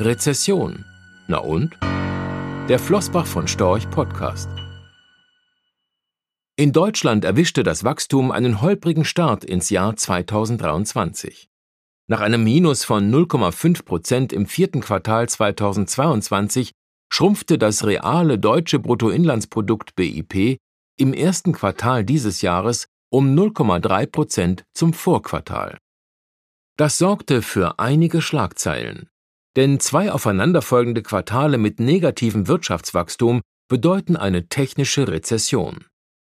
Rezession. Na und? Der Flossbach von Storch Podcast. In Deutschland erwischte das Wachstum einen holprigen Start ins Jahr 2023. Nach einem Minus von 0,5 Prozent im vierten Quartal 2022 schrumpfte das reale deutsche Bruttoinlandsprodukt BIP im ersten Quartal dieses Jahres um 0,3 Prozent zum Vorquartal. Das sorgte für einige Schlagzeilen. Denn zwei aufeinanderfolgende Quartale mit negativem Wirtschaftswachstum bedeuten eine technische Rezession.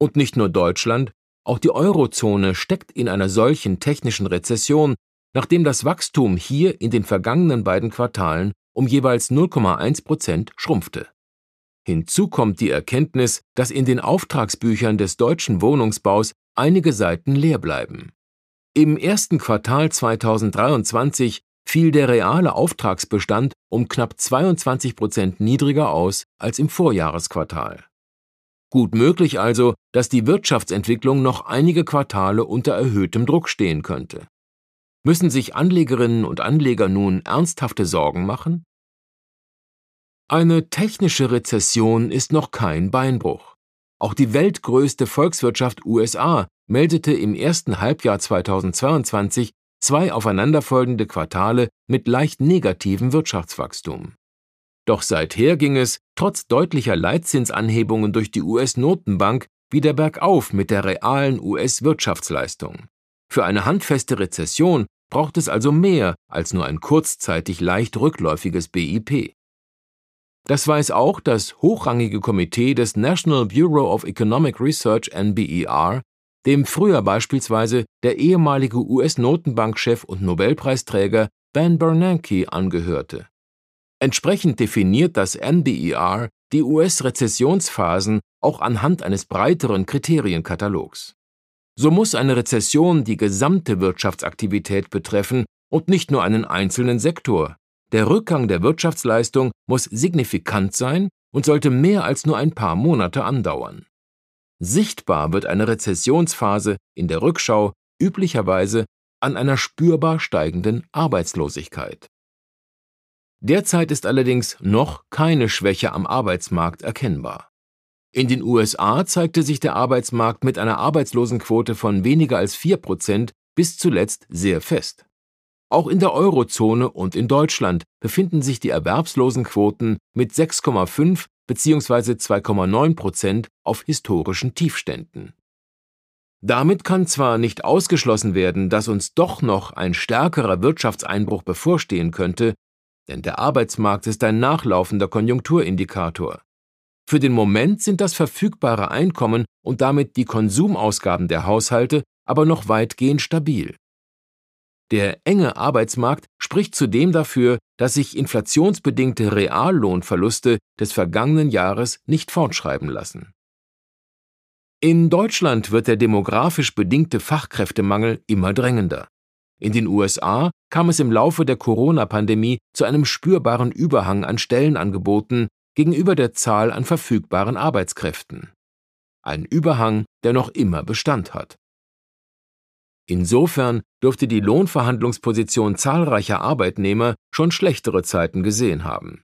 Und nicht nur Deutschland, auch die Eurozone steckt in einer solchen technischen Rezession, nachdem das Wachstum hier in den vergangenen beiden Quartalen um jeweils 0,1 Prozent schrumpfte. Hinzu kommt die Erkenntnis, dass in den Auftragsbüchern des deutschen Wohnungsbaus einige Seiten leer bleiben. Im ersten Quartal 2023 fiel der reale Auftragsbestand um knapp 22 Prozent niedriger aus als im Vorjahresquartal. Gut möglich also, dass die Wirtschaftsentwicklung noch einige Quartale unter erhöhtem Druck stehen könnte. Müssen sich Anlegerinnen und Anleger nun ernsthafte Sorgen machen? Eine technische Rezession ist noch kein Beinbruch. Auch die weltgrößte Volkswirtschaft USA meldete im ersten Halbjahr 2022 zwei aufeinanderfolgende Quartale mit leicht negativem Wirtschaftswachstum. Doch seither ging es, trotz deutlicher Leitzinsanhebungen durch die US-Notenbank, wieder bergauf mit der realen US-Wirtschaftsleistung. Für eine handfeste Rezession braucht es also mehr als nur ein kurzzeitig leicht rückläufiges BIP. Das weiß auch das hochrangige Komitee des National Bureau of Economic Research NBER dem früher beispielsweise der ehemalige US-Notenbankchef und Nobelpreisträger Ben Bernanke angehörte. Entsprechend definiert das NBER die US-Rezessionsphasen auch anhand eines breiteren Kriterienkatalogs. So muss eine Rezession die gesamte Wirtschaftsaktivität betreffen und nicht nur einen einzelnen Sektor. Der Rückgang der Wirtschaftsleistung muss signifikant sein und sollte mehr als nur ein paar Monate andauern. Sichtbar wird eine Rezessionsphase in der Rückschau üblicherweise an einer spürbar steigenden Arbeitslosigkeit. Derzeit ist allerdings noch keine Schwäche am Arbeitsmarkt erkennbar. In den USA zeigte sich der Arbeitsmarkt mit einer Arbeitslosenquote von weniger als 4 Prozent bis zuletzt sehr fest. Auch in der Eurozone und in Deutschland befinden sich die Erwerbslosenquoten mit 6,5 bzw. 2,9 Prozent auf historischen Tiefständen. Damit kann zwar nicht ausgeschlossen werden, dass uns doch noch ein stärkerer Wirtschaftseinbruch bevorstehen könnte, denn der Arbeitsmarkt ist ein nachlaufender Konjunkturindikator. Für den Moment sind das verfügbare Einkommen und damit die Konsumausgaben der Haushalte aber noch weitgehend stabil. Der enge Arbeitsmarkt spricht zudem dafür, dass sich inflationsbedingte Reallohnverluste des vergangenen Jahres nicht fortschreiben lassen. In Deutschland wird der demografisch bedingte Fachkräftemangel immer drängender. In den USA kam es im Laufe der Corona-Pandemie zu einem spürbaren Überhang an Stellenangeboten gegenüber der Zahl an verfügbaren Arbeitskräften. Ein Überhang, der noch immer Bestand hat. Insofern dürfte die Lohnverhandlungsposition zahlreicher Arbeitnehmer schon schlechtere Zeiten gesehen haben.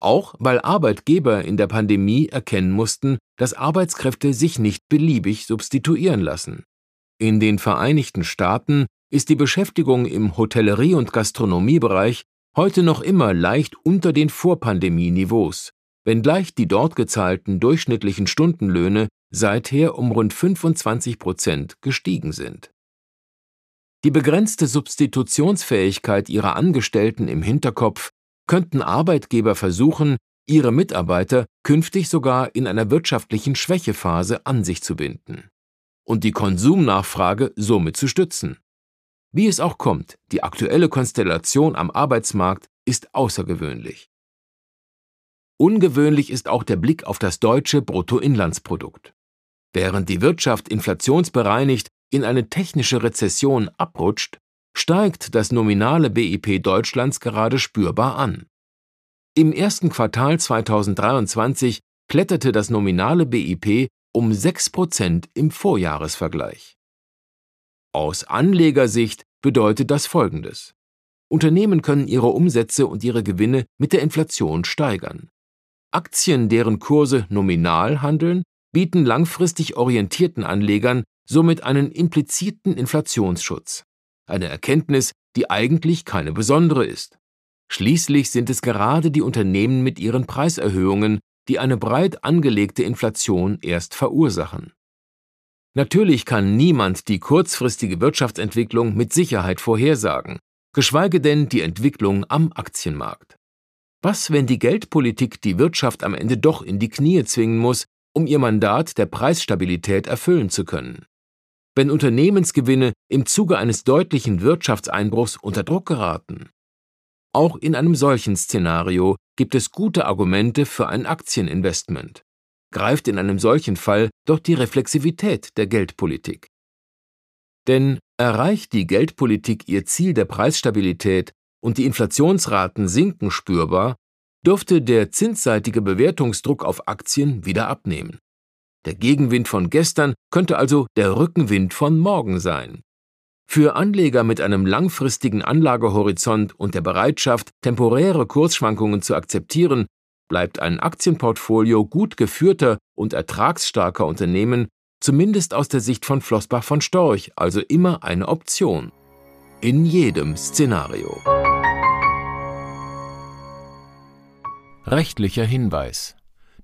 Auch weil Arbeitgeber in der Pandemie erkennen mussten, dass Arbeitskräfte sich nicht beliebig substituieren lassen. In den Vereinigten Staaten ist die Beschäftigung im Hotellerie- und Gastronomiebereich heute noch immer leicht unter den Vorpandemieniveaus, wenngleich die dort gezahlten durchschnittlichen Stundenlöhne seither um rund 25 Prozent gestiegen sind. Die begrenzte Substitutionsfähigkeit ihrer Angestellten im Hinterkopf könnten Arbeitgeber versuchen, ihre Mitarbeiter künftig sogar in einer wirtschaftlichen Schwächephase an sich zu binden und die Konsumnachfrage somit zu stützen. Wie es auch kommt, die aktuelle Konstellation am Arbeitsmarkt ist außergewöhnlich. Ungewöhnlich ist auch der Blick auf das deutsche Bruttoinlandsprodukt. Während die Wirtschaft inflationsbereinigt in eine technische Rezession abrutscht, steigt das nominale BIP Deutschlands gerade spürbar an. Im ersten Quartal 2023 kletterte das nominale BIP um 6% im Vorjahresvergleich. Aus Anlegersicht bedeutet das Folgendes. Unternehmen können ihre Umsätze und ihre Gewinne mit der Inflation steigern. Aktien, deren Kurse nominal handeln, bieten langfristig orientierten Anlegern somit einen impliziten Inflationsschutz. Eine Erkenntnis, die eigentlich keine besondere ist. Schließlich sind es gerade die Unternehmen mit ihren Preiserhöhungen, die eine breit angelegte Inflation erst verursachen. Natürlich kann niemand die kurzfristige Wirtschaftsentwicklung mit Sicherheit vorhersagen, geschweige denn die Entwicklung am Aktienmarkt. Was, wenn die Geldpolitik die Wirtschaft am Ende doch in die Knie zwingen muss, um ihr Mandat der Preisstabilität erfüllen zu können? Wenn Unternehmensgewinne im Zuge eines deutlichen Wirtschaftseinbruchs unter Druck geraten? Auch in einem solchen Szenario gibt es gute Argumente für ein Aktieninvestment. Greift in einem solchen Fall doch die Reflexivität der Geldpolitik. Denn erreicht die Geldpolitik ihr Ziel der Preisstabilität und die Inflationsraten sinken spürbar, dürfte der zinsseitige Bewertungsdruck auf Aktien wieder abnehmen. Der Gegenwind von gestern könnte also der Rückenwind von morgen sein. Für Anleger mit einem langfristigen Anlagehorizont und der Bereitschaft, temporäre Kursschwankungen zu akzeptieren, bleibt ein Aktienportfolio gut geführter und ertragsstarker Unternehmen zumindest aus der Sicht von Flossbach von Storch also immer eine Option. In jedem Szenario. Rechtlicher Hinweis.